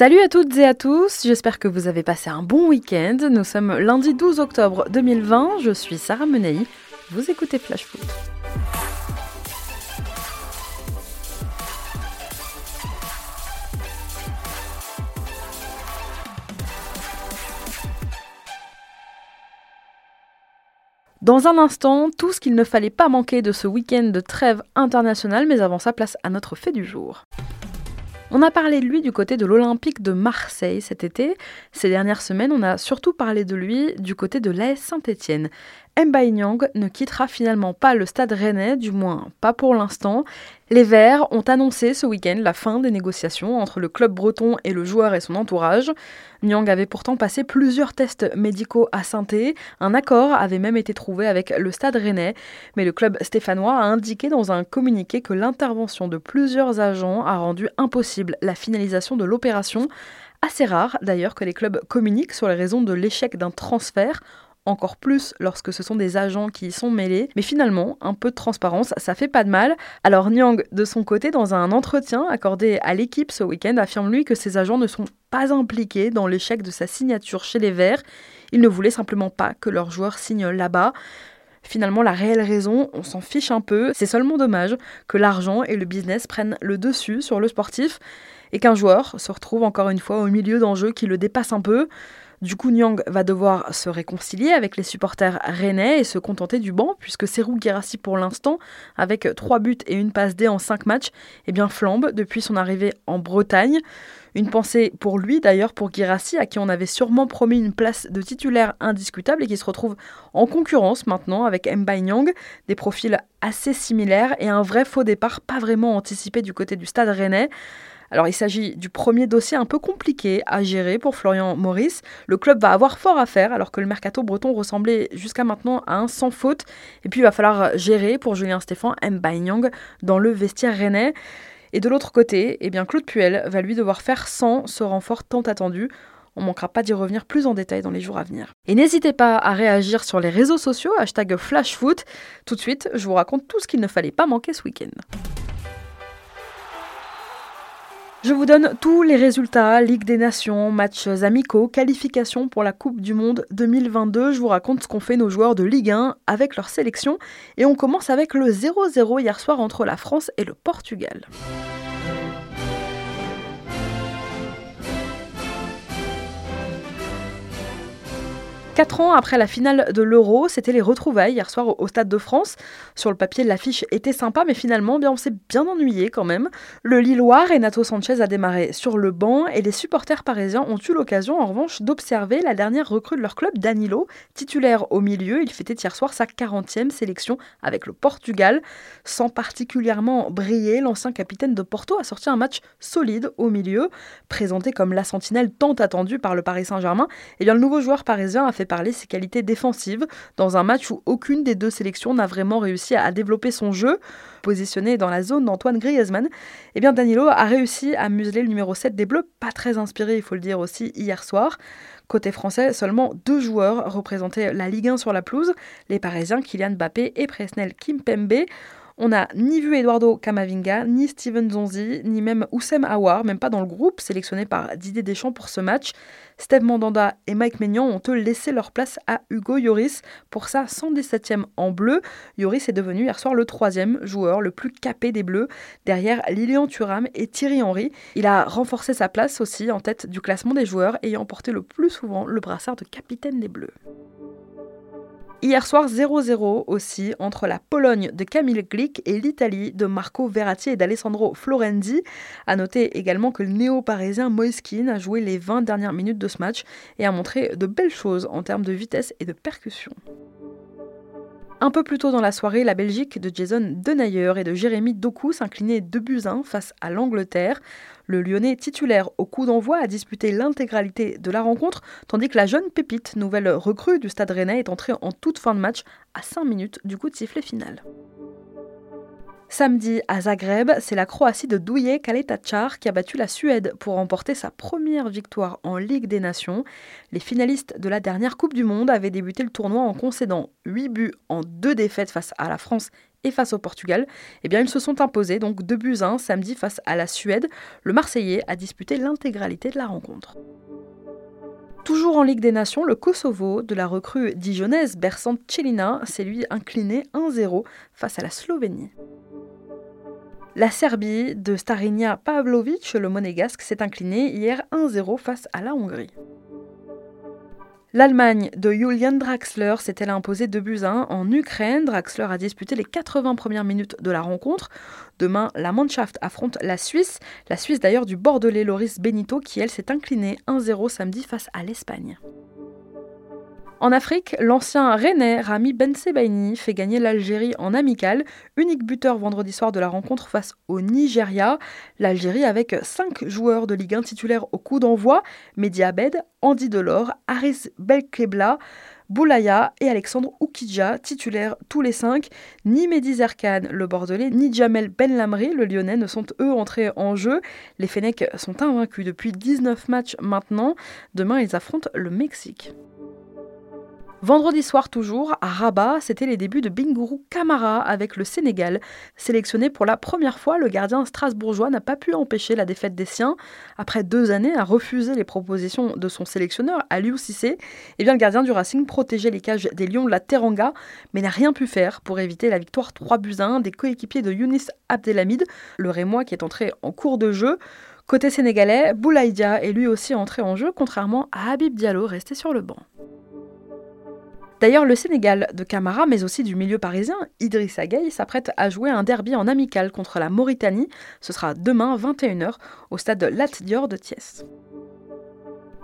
Salut à toutes et à tous, j'espère que vous avez passé un bon week-end. Nous sommes lundi 12 octobre 2020, je suis Sarah Menei, vous écoutez Flash Foot. Dans un instant, tout ce qu'il ne fallait pas manquer de ce week-end de trêve internationale, mais avant ça, place à notre fait du jour. On a parlé de lui du côté de l'Olympique de Marseille cet été. Ces dernières semaines, on a surtout parlé de lui du côté de l'AS Saint-Étienne. Mbaye Nyang ne quittera finalement pas le stade rennais, du moins pas pour l'instant. Les Verts ont annoncé ce week-end la fin des négociations entre le club breton et le joueur et son entourage. Nyang avait pourtant passé plusieurs tests médicaux à saint Un accord avait même été trouvé avec le stade rennais, mais le club stéphanois a indiqué dans un communiqué que l'intervention de plusieurs agents a rendu impossible la finalisation de l'opération. Assez rare d'ailleurs que les clubs communiquent sur les raisons de l'échec d'un transfert encore plus lorsque ce sont des agents qui y sont mêlés. Mais finalement, un peu de transparence, ça fait pas de mal. Alors Nyang, de son côté, dans un entretien accordé à l'équipe ce week-end, affirme lui que ses agents ne sont pas impliqués dans l'échec de sa signature chez les Verts. Ils ne voulaient simplement pas que leurs joueurs signent là-bas. Finalement, la réelle raison, on s'en fiche un peu. C'est seulement dommage que l'argent et le business prennent le dessus sur le sportif et qu'un joueur se retrouve encore une fois au milieu d'enjeux qui le dépassent un peu. Du coup, Nyang va devoir se réconcilier avec les supporters rennais et se contenter du banc, puisque Serou Girassi, pour l'instant, avec 3 buts et une passe D en 5 matchs, eh bien, flambe depuis son arrivée en Bretagne. Une pensée pour lui d'ailleurs, pour Girassi, à qui on avait sûrement promis une place de titulaire indiscutable et qui se retrouve en concurrence maintenant avec Mbai Nyang, des profils assez similaires et un vrai faux départ pas vraiment anticipé du côté du stade rennais. Alors il s'agit du premier dossier un peu compliqué à gérer pour Florian Maurice. Le club va avoir fort à faire alors que le mercato breton ressemblait jusqu'à maintenant à un sans faute. Et puis il va falloir gérer pour Julien Stéphan Nyang dans le vestiaire rennais. Et de l'autre côté, eh bien Claude Puel va lui devoir faire sans ce renfort tant attendu. On manquera pas d'y revenir plus en détail dans les jours à venir. Et n'hésitez pas à réagir sur les réseaux sociaux, hashtag FlashFoot. Tout de suite, je vous raconte tout ce qu'il ne fallait pas manquer ce week-end. Je vous donne tous les résultats, Ligue des Nations, matchs amicaux, qualifications pour la Coupe du Monde 2022. Je vous raconte ce qu'ont fait nos joueurs de Ligue 1 avec leur sélection. Et on commence avec le 0-0 hier soir entre la France et le Portugal. Quatre ans après la finale de l'Euro, c'était les retrouvailles hier soir au Stade de France. Sur le papier, l'affiche était sympa, mais finalement, bien, on s'est bien ennuyé quand même. Le Lillois, Renato Sanchez, a démarré sur le banc et les supporters parisiens ont eu l'occasion, en revanche, d'observer la dernière recrue de leur club, Danilo, titulaire au milieu. Il fêtait hier soir sa 40e sélection avec le Portugal. Sans particulièrement briller, l'ancien capitaine de Porto a sorti un match solide au milieu, présenté comme la sentinelle tant attendue par le Paris Saint-Germain. Et bien, le nouveau joueur parisien a fait parler ses qualités défensives dans un match où aucune des deux sélections n'a vraiment réussi à développer son jeu. Positionné dans la zone d'Antoine Griezmann, eh bien Danilo a réussi à museler le numéro 7 des Bleus, pas très inspiré, il faut le dire aussi, hier soir. Côté français, seulement deux joueurs représentaient la Ligue 1 sur la pelouse, les Parisiens Kylian Mbappé et Presnel Kimpembe. On n'a ni vu Eduardo Camavinga, ni Steven Zonzi, ni même Oussem Aouar, même pas dans le groupe sélectionné par Didier Deschamps pour ce match. Steve Mandanda et Mike Maignan ont eux laissé leur place à Hugo Lloris pour sa 117e en bleu. Lloris est devenu hier soir le troisième joueur le plus capé des Bleus, derrière Lilian Thuram et Thierry Henry. Il a renforcé sa place aussi en tête du classement des joueurs, ayant porté le plus souvent le brassard de capitaine des Bleus. Hier soir, 0-0 aussi entre la Pologne de Camille Glick et l'Italie de Marco Verratti et d'Alessandro Florenzi. A noter également que le néo-parisien Moiskin a joué les 20 dernières minutes de ce match et a montré de belles choses en termes de vitesse et de percussion. Un peu plus tôt dans la soirée, la Belgique de Jason Denayer et de Jérémy Doku s'inclinait 2 buts 1 face à l'Angleterre. Le Lyonnais titulaire au coup d'envoi a disputé l'intégralité de la rencontre, tandis que la jeune pépite, nouvelle recrue du Stade Rennais, est entrée en toute fin de match à 5 minutes du coup de sifflet final. Samedi à Zagreb, c'est la Croatie de Duje Kaletacar qui a battu la Suède pour remporter sa première victoire en Ligue des Nations. Les finalistes de la dernière Coupe du Monde avaient débuté le tournoi en concédant 8 buts en 2 défaites face à la France et face au Portugal, eh bien ils se sont imposés donc 2 buts 1 samedi face à la Suède. Le Marseillais a disputé l'intégralité de la rencontre. Toujours en Ligue des Nations, le Kosovo de la recrue dijonnaise Bersant Celina s'est lui incliné 1-0 face à la Slovénie. La Serbie de Starinja Pavlovic, le monégasque, s'est incliné hier 1-0 face à la Hongrie. L'Allemagne de Julian Draxler s'est-elle imposée 2 buts 1 en Ukraine? Draxler a disputé les 80 premières minutes de la rencontre. Demain, la Mannschaft affronte la Suisse. La Suisse d'ailleurs du Bordelais Loris Benito qui elle s'est inclinée 1-0 samedi face à l'Espagne. En Afrique, l'ancien Rennais Rami Bensebaini fait gagner l'Algérie en amical, unique buteur vendredi soir de la rencontre face au Nigeria. L'Algérie avec 5 joueurs de Ligue 1 titulaires au coup d'envoi, Mehdi Abed, Andy Delors, Haris Belkebla, Boulaya et Alexandre Oukidja, titulaires tous les cinq. Ni Mehdi Zerkan, le Bordelais, ni Jamel Benlamri, le Lyonnais, ne sont eux entrés en jeu. Les Fennecs sont invaincus depuis 19 matchs maintenant. Demain, ils affrontent le Mexique. Vendredi soir toujours, à Rabat, c'était les débuts de Bingourou Kamara avec le Sénégal. Sélectionné pour la première fois, le gardien strasbourgeois n'a pas pu empêcher la défaite des siens. Après deux années à refuser les propositions de son sélectionneur, Aliou Cissé, eh bien, le gardien du Racing protégeait les cages des Lions de la Teranga, mais n'a rien pu faire pour éviter la victoire 3 buts 1 des coéquipiers de Younis Abdelhamid, le Rémois qui est entré en cours de jeu. Côté sénégalais, Boulaïdia est lui aussi entré en jeu, contrairement à Habib Diallo resté sur le banc. D'ailleurs, le Sénégal de Camara, mais aussi du milieu parisien, Idrissa Gueye, s'apprête à jouer un derby en amical contre la Mauritanie. Ce sera demain 21h au stade Lat Dior de Thiès.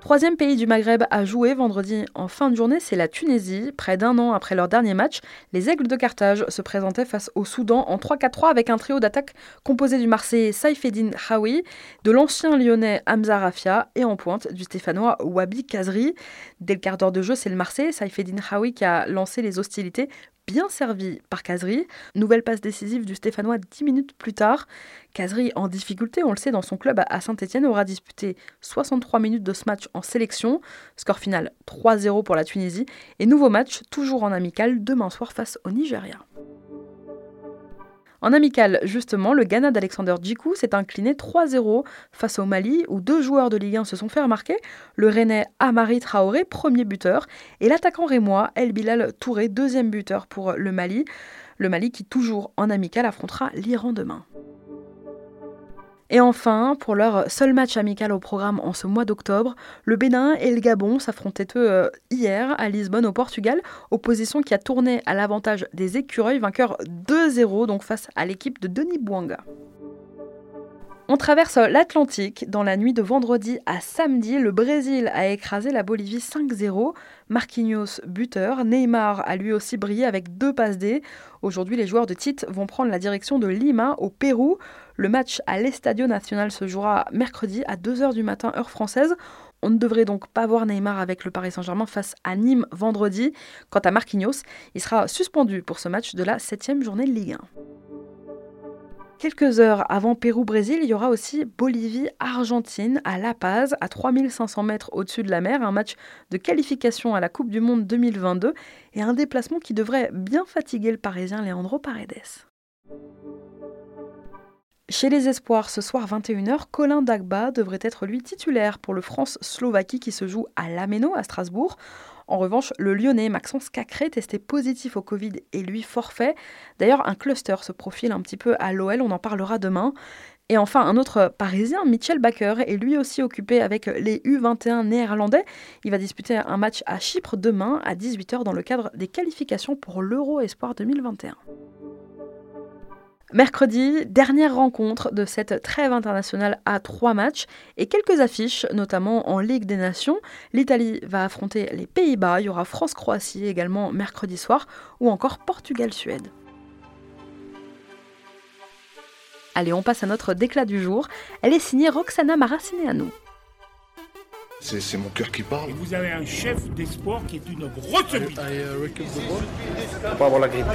Troisième pays du Maghreb à jouer vendredi en fin de journée, c'est la Tunisie. Près d'un an après leur dernier match, les Aigles de Carthage se présentaient face au Soudan en 3-4-3 avec un trio d'attaque composé du Marseillais Saifeddin Hawi, de l'ancien Lyonnais Hamza Rafia et en pointe du Stéphanois Wabi Kazri. Dès le quart d'heure de jeu, c'est le Marseillais Saifeddin Hawi qui a lancé les hostilités bien servi par Kazri. Nouvelle passe décisive du Stéphanois 10 minutes plus tard. Kazri en difficulté, on le sait, dans son club à Saint-Etienne, aura disputé 63 minutes de ce match en sélection. Score final 3-0 pour la Tunisie. Et nouveau match, toujours en amical, demain soir face au Nigeria. En amical, justement, le Ghana d'Alexander Djikou s'est incliné 3-0 face au Mali, où deux joueurs de Ligue 1 se sont fait remarquer. Le Rennais Amari Traoré, premier buteur, et l'attaquant rémois El Bilal Touré, deuxième buteur pour le Mali. Le Mali qui, toujours en amical, affrontera l'Iran demain. Et enfin, pour leur seul match amical au programme en ce mois d'octobre, le Bénin et le Gabon s'affrontaient eux euh, hier à Lisbonne au Portugal, opposition qui a tourné à l'avantage des écureuils, vainqueurs 2-0 donc face à l'équipe de Denis Bouanga. On traverse l'Atlantique. Dans la nuit de vendredi à samedi, le Brésil a écrasé la Bolivie 5-0. Marquinhos buteur, Neymar a lui aussi brillé avec deux passes D. Aujourd'hui, les joueurs de Tite vont prendre la direction de Lima au Pérou. Le match à l'Estadio Nacional se jouera mercredi à 2h du matin heure française. On ne devrait donc pas voir Neymar avec le Paris Saint-Germain face à Nîmes vendredi. Quant à Marquinhos, il sera suspendu pour ce match de la 7 journée de Ligue 1. Quelques heures avant Pérou-Brésil, il y aura aussi Bolivie-Argentine à La Paz, à 3500 mètres au-dessus de la mer, un match de qualification à la Coupe du Monde 2022 et un déplacement qui devrait bien fatiguer le Parisien Leandro Paredes. Chez les Espoirs, ce soir 21h, Colin Dagba devrait être lui titulaire pour le France-Slovaquie qui se joue à Lameno à Strasbourg. En revanche, le Lyonnais Maxence Cacré, testé positif au Covid, et lui forfait. D'ailleurs, un cluster se profile un petit peu à l'OL, on en parlera demain. Et enfin, un autre Parisien, Mitchell Baker, est lui aussi occupé avec les U21 néerlandais. Il va disputer un match à Chypre demain à 18h dans le cadre des qualifications pour l'Euro Espoir 2021. Mercredi, dernière rencontre de cette trêve internationale à trois matchs et quelques affiches, notamment en Ligue des Nations. L'Italie va affronter les Pays-Bas, il y aura France-Croatie également mercredi soir, ou encore Portugal-Suède. Allez, on passe à notre déclat du jour. Elle est signée Roxana Maracineanu. C'est mon cœur qui parle. Et vous avez un chef d'espoir qui est une grosse bite. Pas avoir la grippe.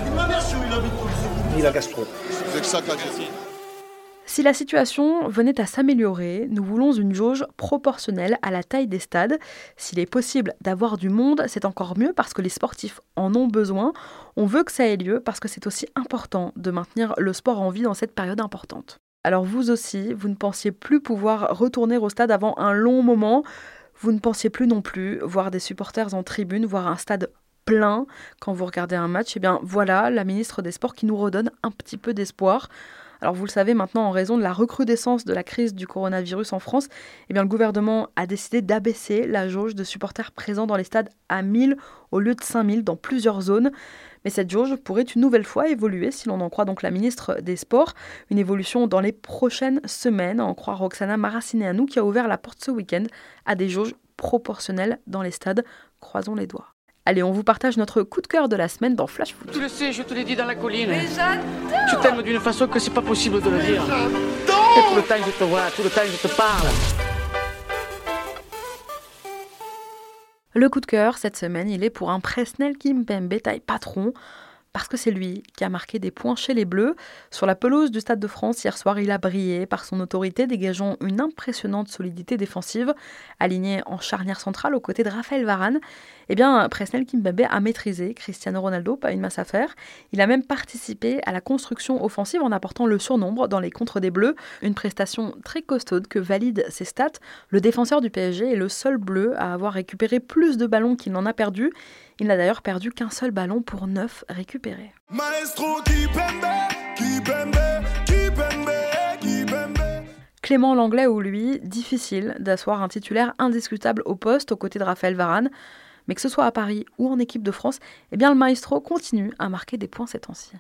Ni la gastro. C'est que ça qu'a Si la situation venait à s'améliorer, nous voulons une jauge proportionnelle à la taille des stades. S'il est possible d'avoir du monde, c'est encore mieux parce que les sportifs en ont besoin. On veut que ça ait lieu parce que c'est aussi important de maintenir le sport en vie dans cette période importante. Alors vous aussi, vous ne pensiez plus pouvoir retourner au stade avant un long moment. Vous ne pensiez plus non plus voir des supporters en tribune, voir un stade plein quand vous regardez un match. Eh bien voilà la ministre des Sports qui nous redonne un petit peu d'espoir. Alors vous le savez maintenant, en raison de la recrudescence de la crise du coronavirus en France, eh bien, le gouvernement a décidé d'abaisser la jauge de supporters présents dans les stades à 1000 au lieu de 5000 dans plusieurs zones. Mais cette jauge pourrait une nouvelle fois évoluer, si l'on en croit donc la ministre des Sports. Une évolution dans les prochaines semaines, en croire Roxana Maracineanu, qui a ouvert la porte ce week-end à des jauges proportionnelles dans les stades. Croisons les doigts. Allez, on vous partage notre coup de cœur de la semaine dans Flash Foot. Tu le sais, je te l'ai dit dans la colline. Mais Je t'aime d'une façon que c'est pas possible de le dire. Et tout le temps je te vois, tout le temps je te parle. Le coup de cœur cette semaine, il est pour un Presnel Kimpembe taille patron parce que c'est lui qui a marqué des points chez les Bleus. Sur la pelouse du Stade de France, hier soir, il a brillé par son autorité, dégageant une impressionnante solidité défensive. Aligné en charnière centrale aux côtés de Raphaël Varane, eh bien, Presnel Kimpembe a maîtrisé Cristiano Ronaldo, pas une masse à faire. Il a même participé à la construction offensive en apportant le surnombre dans les contres des Bleus, une prestation très costaude que valide ses stats. Le défenseur du PSG est le seul Bleu à avoir récupéré plus de ballons qu'il n'en a perdu. Il n'a d'ailleurs perdu qu'un seul ballon pour neuf récupérés. Clément Langlais ou lui, difficile d'asseoir un titulaire indiscutable au poste aux côtés de Raphaël Varane. Mais que ce soit à Paris ou en équipe de France, eh bien le maestro continue à marquer des points ces temps-ci.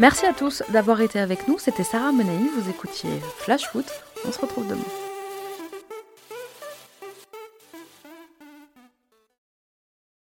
Merci à tous d'avoir été avec nous. C'était Sarah Menei. Vous écoutiez Flash Foot. On se retrouve demain.